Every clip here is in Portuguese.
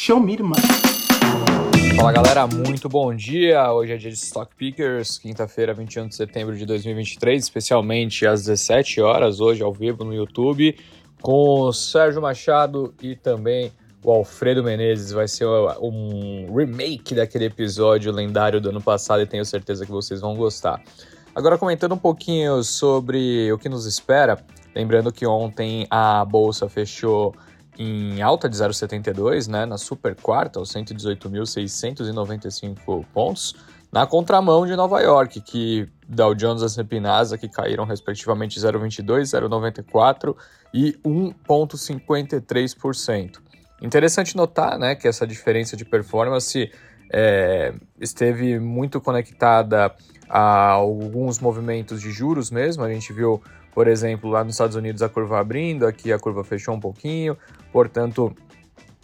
Show me money. Fala galera, muito bom dia. Hoje é dia de Stock Pickers, quinta-feira, 21 de setembro de 2023, especialmente às 17 horas, hoje ao vivo no YouTube, com o Sérgio Machado e também o Alfredo Menezes. Vai ser um remake daquele episódio lendário do ano passado e tenho certeza que vocês vão gostar. Agora, comentando um pouquinho sobre o que nos espera, lembrando que ontem a bolsa fechou em alta de 0,72, né, na super quarta, aos 118.695 pontos, na contramão de Nova York, que Dow Jones e S&P Nasdaq caíram respectivamente 0,22, 0,94 e 1,53%. Interessante notar né, que essa diferença de performance é, esteve muito conectada a alguns movimentos de juros mesmo. A gente viu por exemplo, lá nos Estados Unidos a curva abrindo, aqui a curva fechou um pouquinho, portanto,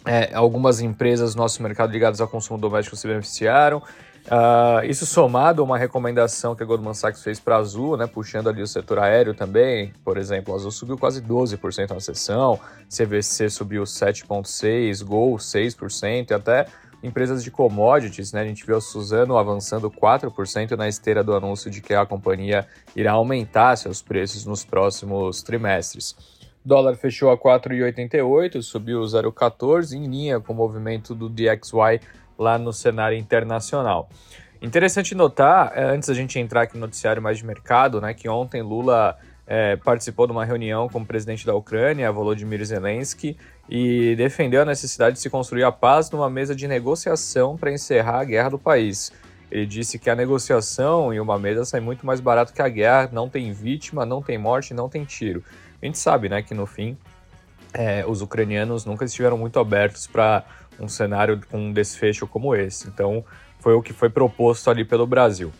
é, algumas empresas do nosso mercado ligadas ao consumo doméstico se beneficiaram. Uh, isso somado a uma recomendação que a Goldman Sachs fez para a Azul, né, puxando ali o setor aéreo também, por exemplo, a Azul subiu quase 12% na sessão, CVC subiu 7,6%, Gol 6%, e até empresas de commodities, né? A gente viu a Suzano avançando 4% na esteira do anúncio de que a companhia irá aumentar seus preços nos próximos trimestres. O dólar fechou a 4,88, subiu 0,14 em linha com o movimento do DXY lá no cenário internacional. Interessante notar, eh, antes da gente entrar aqui no noticiário mais de mercado, né, que ontem Lula é, participou de uma reunião com o presidente da Ucrânia, Volodymyr Zelensky, e defendeu a necessidade de se construir a paz numa mesa de negociação para encerrar a guerra do país. Ele disse que a negociação em uma mesa sai muito mais barato que a guerra, não tem vítima, não tem morte, não tem tiro. A gente sabe né, que no fim é, os ucranianos nunca estiveram muito abertos para um cenário com um desfecho como esse. Então foi o que foi proposto ali pelo Brasil.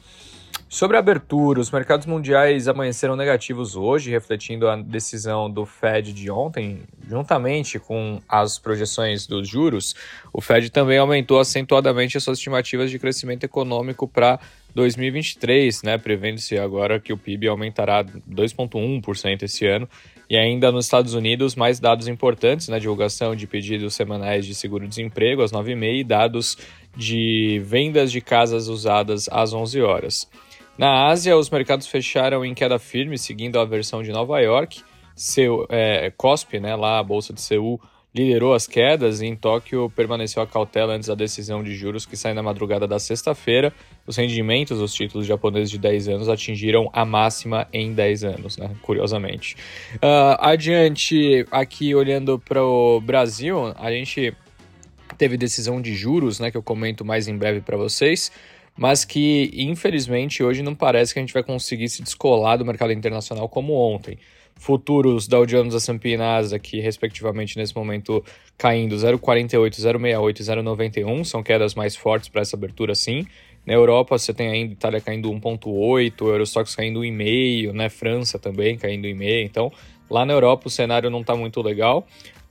Sobre a abertura, os mercados mundiais amanheceram negativos hoje, refletindo a decisão do Fed de ontem, juntamente com as projeções dos juros. O Fed também aumentou acentuadamente as suas estimativas de crescimento econômico para 2023, né, prevendo-se agora que o PIB aumentará 2,1% esse ano. E ainda nos Estados Unidos, mais dados importantes na né, divulgação de pedidos semanais de seguro-desemprego às 9h30 e dados de vendas de casas usadas às 11 horas. Na Ásia, os mercados fecharam em queda firme, seguindo a versão de Nova York. Seu, é, COSP, né, lá a Bolsa de Seul, liderou as quedas e em Tóquio permaneceu a cautela antes da decisão de juros que sai na madrugada da sexta-feira. Os rendimentos dos títulos japoneses de 10 anos atingiram a máxima em 10 anos, né? curiosamente. Uh, adiante, aqui olhando para o Brasil, a gente teve decisão de juros, né, que eu comento mais em breve para vocês mas que infelizmente hoje não parece que a gente vai conseguir se descolar do mercado internacional como ontem. Futuros Dow Jones, S&P e Nasdaq, respectivamente, nesse momento caindo 0,48, 0,68 e 0,91, são quedas mais fortes para essa abertura sim. Na Europa você tem ainda Itália caindo 1,8, Eurostox caindo 1,5, né? França também caindo 1,5, então lá na Europa o cenário não está muito legal.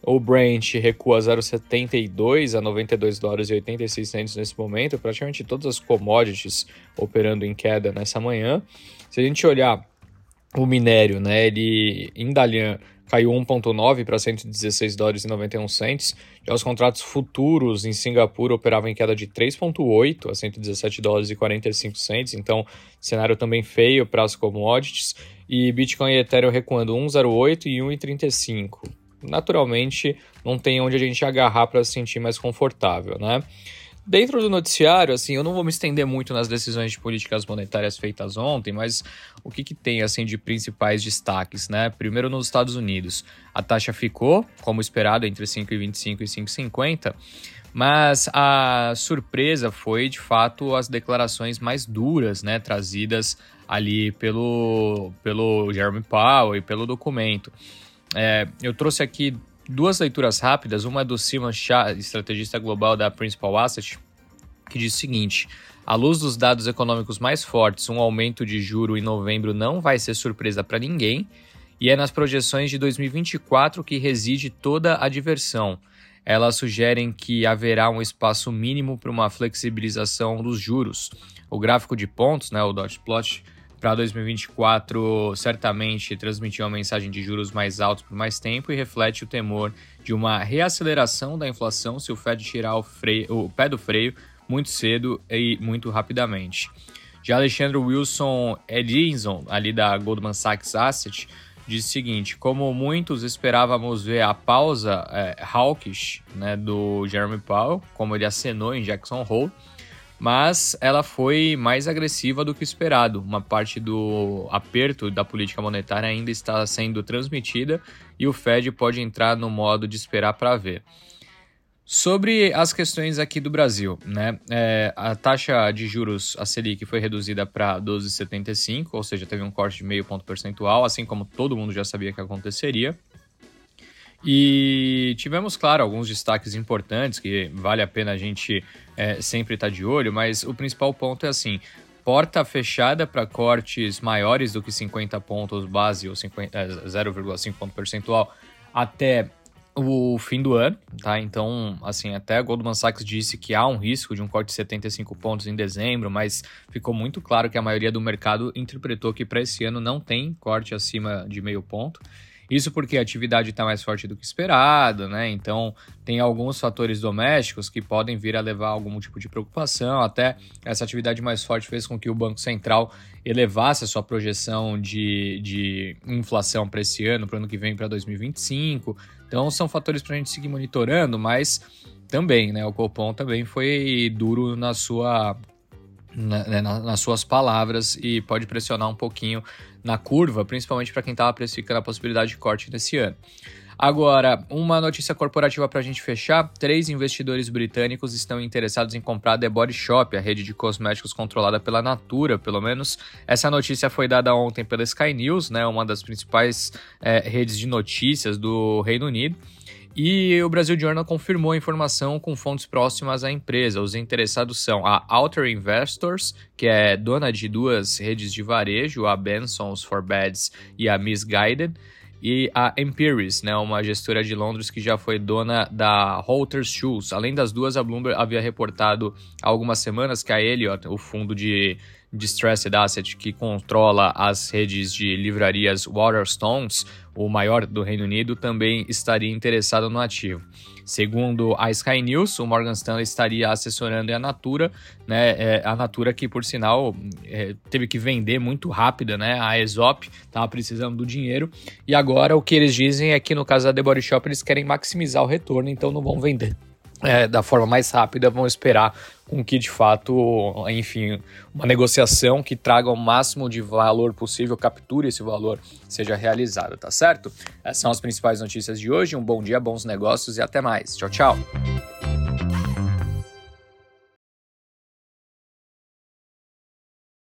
O Brent recua 0,72 a 92 dólares e 86 centos nesse momento, praticamente todas as commodities operando em queda nessa manhã. Se a gente olhar o minério, né, ele em Dalian caiu 1,9 para 116 dólares e 91 centos. Já os contratos futuros em Singapura operavam em queda de 3,8 a 117 dólares e 45 centos. Então, cenário também feio para as commodities. E Bitcoin e Ethereum recuando 1,08 e 1,35 naturalmente não tem onde a gente agarrar para se sentir mais confortável, né? Dentro do noticiário, assim, eu não vou me estender muito nas decisões de políticas monetárias feitas ontem, mas o que, que tem, assim, de principais destaques, né? Primeiro, nos Estados Unidos, a taxa ficou, como esperado, entre 5,25 e 5,50, mas a surpresa foi, de fato, as declarações mais duras, né, trazidas ali pelo, pelo Jeremy Powell e pelo documento. É, eu trouxe aqui duas leituras rápidas. Uma é do Simon Shah, estrategista global da Principal Asset, que diz o seguinte: à luz dos dados econômicos mais fortes, um aumento de juro em novembro não vai ser surpresa para ninguém, e é nas projeções de 2024 que reside toda a diversão. Elas sugerem que haverá um espaço mínimo para uma flexibilização dos juros. O gráfico de pontos, né, o dot plot, para 2024 certamente transmitiu uma mensagem de juros mais altos por mais tempo e reflete o temor de uma reaceleração da inflação se o Fed tirar o, freio, o pé do freio muito cedo e muito rapidamente. Já Alexandre Wilson Edinson, ali da Goldman Sachs Asset, diz o seguinte: como muitos esperávamos ver a pausa é, hawkish né, do Jeremy Powell, como ele acenou em Jackson Hole, mas ela foi mais agressiva do que esperado. Uma parte do aperto da política monetária ainda está sendo transmitida e o Fed pode entrar no modo de esperar para ver. Sobre as questões aqui do Brasil, né? É, a taxa de juros, a Selic, foi reduzida para 12,75, ou seja, teve um corte de meio ponto percentual, assim como todo mundo já sabia que aconteceria. E tivemos, claro, alguns destaques importantes que vale a pena a gente é, sempre estar tá de olho, mas o principal ponto é assim: porta fechada para cortes maiores do que 50 pontos base ou 0,5 é, ponto percentual até o fim do ano, tá? Então, assim, até a Goldman Sachs disse que há um risco de um corte de 75 pontos em dezembro, mas ficou muito claro que a maioria do mercado interpretou que para esse ano não tem corte acima de meio ponto. Isso porque a atividade está mais forte do que esperado, né? Então tem alguns fatores domésticos que podem vir a levar a algum tipo de preocupação. Até essa atividade mais forte fez com que o Banco Central elevasse a sua projeção de, de inflação para esse ano, para o ano que vem, para 2025. Então são fatores para a gente seguir monitorando, mas também, né? O Copom também foi duro na sua na, né, nas suas palavras e pode pressionar um pouquinho na curva, principalmente para quem estava precificando a possibilidade de corte nesse ano. Agora, uma notícia corporativa para a gente fechar: três investidores britânicos estão interessados em comprar a The Body Shop, a rede de cosméticos controlada pela Natura, pelo menos. Essa notícia foi dada ontem pela Sky News, né, uma das principais é, redes de notícias do Reino Unido. E o Brasil Journal confirmou a informação com fontes próximas à empresa. Os interessados são a Outer Investors, que é dona de duas redes de varejo, a Bensons for Beds e a Misguided, e a Empiris, né, uma gestora de Londres que já foi dona da Holter Shoes. Além das duas, a Bloomberg havia reportado há algumas semanas que a Elliott, o fundo de Distressed Asset que controla as redes de livrarias Waterstones, o maior do Reino Unido, também estaria interessado no ativo. Segundo a Sky News, o Morgan Stanley estaria assessorando a Natura, né? É, a Natura que, por sinal, é, teve que vender muito rápido, né? A Aesop estava precisando do dinheiro e agora o que eles dizem é que no caso da The Body Shop eles querem maximizar o retorno, então não vão vender é, da forma mais rápida, vão esperar com que de fato, enfim, uma negociação que traga o máximo de valor possível, capture esse valor, seja realizada, tá certo? Essas são as principais notícias de hoje. Um bom dia, bons negócios e até mais. Tchau, tchau.